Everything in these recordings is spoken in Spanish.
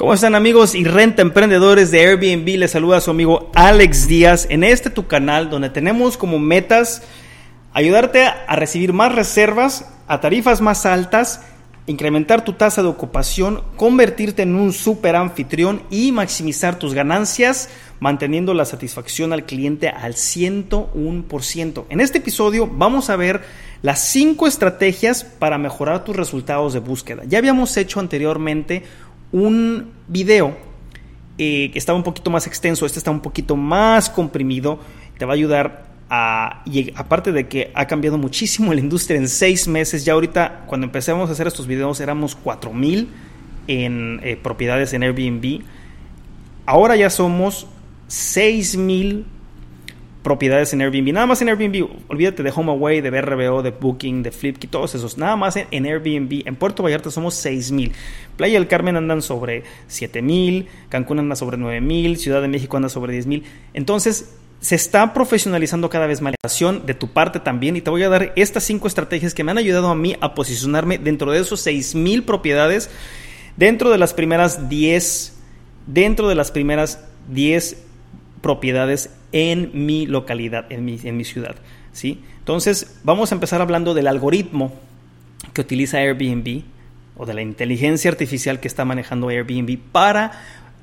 ¿Cómo están amigos y renta emprendedores de Airbnb? Les saluda a su amigo Alex Díaz en este tu canal donde tenemos como metas ayudarte a recibir más reservas a tarifas más altas, incrementar tu tasa de ocupación, convertirte en un super anfitrión y maximizar tus ganancias manteniendo la satisfacción al cliente al 101%. En este episodio vamos a ver las 5 estrategias para mejorar tus resultados de búsqueda. Ya habíamos hecho anteriormente un video eh, que estaba un poquito más extenso, este está un poquito más comprimido, te va a ayudar a, aparte de que ha cambiado muchísimo la industria en seis meses, ya ahorita cuando empecemos a hacer estos videos éramos 4000 en eh, propiedades en Airbnb, ahora ya somos 6000 propiedades en Airbnb. Nada más en Airbnb. Olvídate de HomeAway, de BRBO, de Booking, de Flipkey, todos esos. Nada más en, Airbnb. En Puerto Vallarta somos 6000. Playa del Carmen andan sobre 7000. Cancún anda sobre 9000. Ciudad de México anda sobre 10000. Entonces, se está profesionalizando cada vez más la de tu parte también. Y te voy a dar estas cinco estrategias que me han ayudado a mí a posicionarme dentro de esos 6000 propiedades. Dentro de las primeras 10. Dentro de las primeras 10 propiedades en mi localidad, en mi, en mi ciudad. ¿sí? Entonces, vamos a empezar hablando del algoritmo que utiliza Airbnb o de la inteligencia artificial que está manejando Airbnb para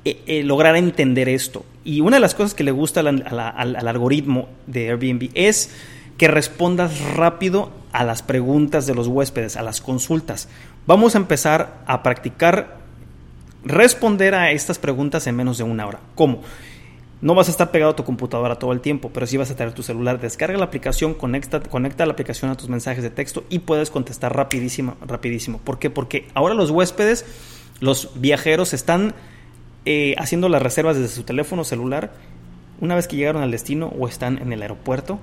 eh, eh, lograr entender esto. Y una de las cosas que le gusta al, al algoritmo de Airbnb es que respondas rápido a las preguntas de los huéspedes, a las consultas. Vamos a empezar a practicar responder a estas preguntas en menos de una hora. ¿Cómo? No vas a estar pegado a tu computadora todo el tiempo, pero sí vas a tener tu celular. Descarga la aplicación, conecta, conecta la aplicación a tus mensajes de texto y puedes contestar rapidísimo, rapidísimo. ¿Por qué? Porque ahora los huéspedes, los viajeros están eh, haciendo las reservas desde su teléfono celular una vez que llegaron al destino o están en el aeropuerto,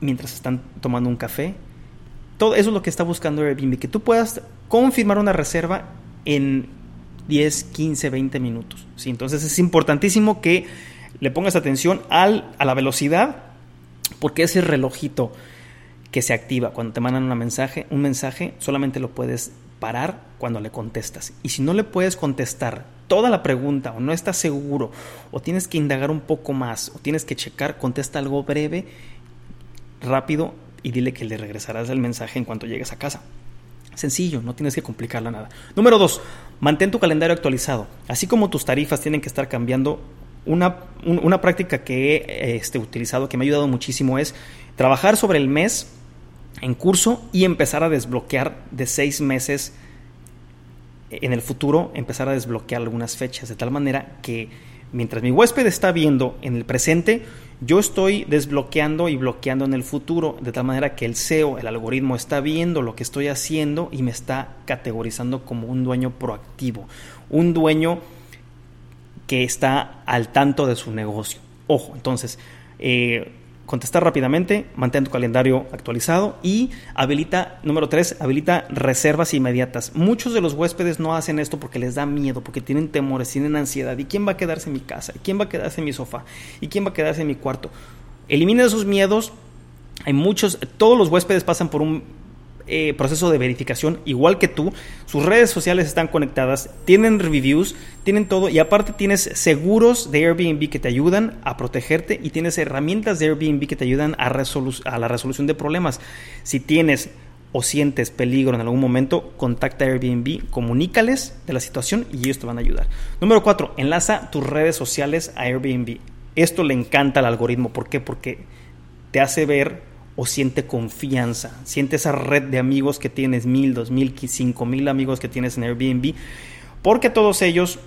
mientras están tomando un café. Todo eso es lo que está buscando Airbnb, que tú puedas confirmar una reserva en 10, 15, 20 minutos. ¿sí? Entonces es importantísimo que le pongas atención al, a la velocidad, porque ese relojito que se activa cuando te mandan un mensaje, un mensaje solamente lo puedes parar cuando le contestas. Y si no le puedes contestar toda la pregunta o no estás seguro o tienes que indagar un poco más o tienes que checar, contesta algo breve, rápido y dile que le regresarás el mensaje en cuanto llegues a casa. Sencillo, no tienes que complicarla nada. Número dos, mantén tu calendario actualizado. Así como tus tarifas tienen que estar cambiando, una, una práctica que he este, utilizado, que me ha ayudado muchísimo, es trabajar sobre el mes en curso y empezar a desbloquear de seis meses en el futuro, empezar a desbloquear algunas fechas, de tal manera que mientras mi huésped está viendo en el presente, yo estoy desbloqueando y bloqueando en el futuro, de tal manera que el SEO, el algoritmo, está viendo lo que estoy haciendo y me está categorizando como un dueño proactivo, un dueño que está al tanto de su negocio. Ojo, entonces, eh, contestar rápidamente, mantén tu calendario actualizado y habilita, número tres, habilita reservas inmediatas. Muchos de los huéspedes no hacen esto porque les da miedo, porque tienen temores, tienen ansiedad. ¿Y quién va a quedarse en mi casa? ¿Y quién va a quedarse en mi sofá? ¿Y quién va a quedarse en mi cuarto? Elimina esos miedos. Hay muchos, todos los huéspedes pasan por un eh, proceso de verificación igual que tú. Sus redes sociales están conectadas, tienen reviews, tienen todo y aparte tienes seguros de Airbnb que te ayudan a protegerte y tienes herramientas de Airbnb que te ayudan a, a la resolución de problemas. Si tienes o sientes peligro en algún momento, contacta a Airbnb, comunícales de la situación y ellos te van a ayudar. Número 4, enlaza tus redes sociales a Airbnb. Esto le encanta al algoritmo. ¿Por qué? Porque te hace ver o siente confianza, siente esa red de amigos que tienes, mil, dos mil, cinco mil amigos que tienes en Airbnb, porque todos ellos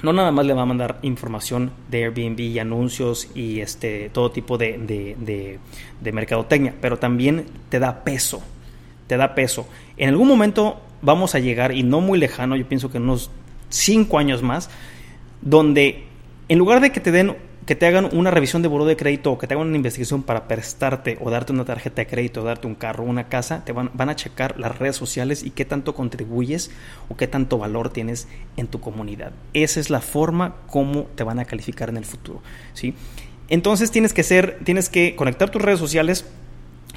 no nada más le van a mandar información de Airbnb y anuncios y este, todo tipo de, de, de, mercadotecnia, pero también te da peso, te da peso. En algún momento vamos a llegar, y no muy lejano, yo pienso que unos cinco años más, donde en lugar de que te den que te hagan una revisión de buró de crédito o que te hagan una investigación para prestarte o darte una tarjeta de crédito, darte un carro una casa, te van, van a checar las redes sociales y qué tanto contribuyes o qué tanto valor tienes en tu comunidad. Esa es la forma como te van a calificar en el futuro, ¿sí? Entonces tienes que ser, tienes que conectar tus redes sociales,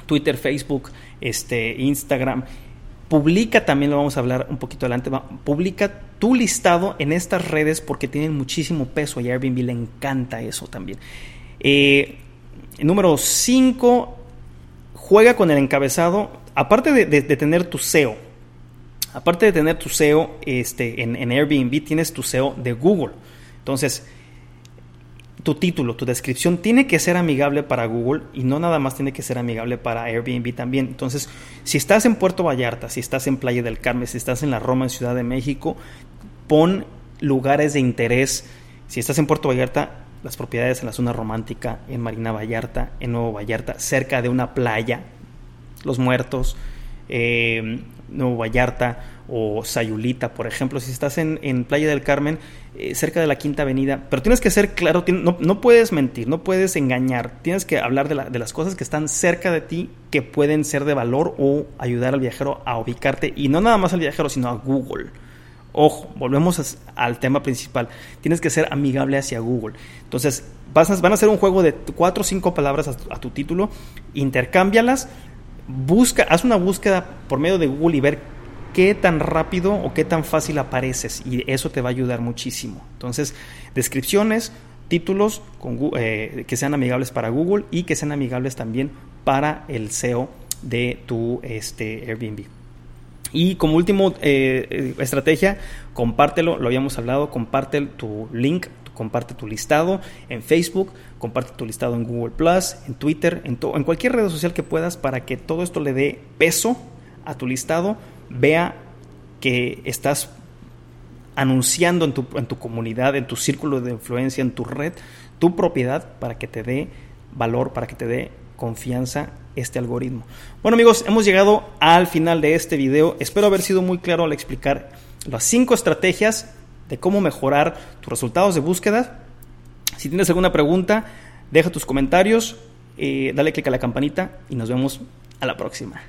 Twitter, Facebook, este, Instagram, publica, también lo vamos a hablar un poquito adelante, publica tu listado en estas redes porque tienen muchísimo peso y a Airbnb le encanta eso también. Eh, número 5, juega con el encabezado, aparte de, tener tu SEO, aparte de tener tu SEO este, en, en Airbnb, tienes tu SEO de Google. Entonces, tu título, tu descripción tiene que ser amigable para Google y no nada más tiene que ser amigable para Airbnb también. Entonces, si estás en Puerto Vallarta, si estás en Playa del Carmen, si estás en la Roma, en Ciudad de México, pon lugares de interés. Si estás en Puerto Vallarta, las propiedades en la zona romántica, en Marina Vallarta, en Nuevo Vallarta, cerca de una playa, Los Muertos, eh, Nuevo Vallarta o Sayulita, por ejemplo, si estás en, Playa del Carmen, eh, cerca de la Quinta Avenida, pero tienes que ser claro, no, puedes mentir, no puedes engañar, tienes que hablar de, las cosas que están cerca de ti, que pueden ser de valor o ayudar al viajero a ubicarte, y no nada más al viajero, sino a Google. Ojo, volvemos al tema principal. Tienes que ser amigable hacia Google. Entonces, vas van a hacer un juego de cuatro o cinco palabras a a tu título, intercámbialas busca, haz una búsqueda por medio de Google y ver qué tan rápido o qué tan fácil apareces y eso te va a ayudar muchísimo. Entonces, descripciones, títulos eh, que sean amigables para Google y que sean amigables también para el SEO de tu este, Airbnb. Y como último eh, estrategia, compártelo, lo habíamos hablado, comparte tu link comparte tu listado en Facebook, comparte tu listado en Google Plus, en Twitter, en, en cualquier red social que puedas para que todo esto le dé peso a tu listado, vea que estás anunciando en tu, en tu comunidad, en tu círculo de influencia, en tu red, tu propiedad para que te dé valor, para que te dé confianza este algoritmo. Bueno amigos, hemos llegado al final de este video. Espero haber sido muy claro al explicar las cinco estrategias de cómo mejorar tus resultados de búsqueda. Si tienes alguna pregunta, deja tus comentarios, eh, dale click a la campanita y nos vemos a la próxima.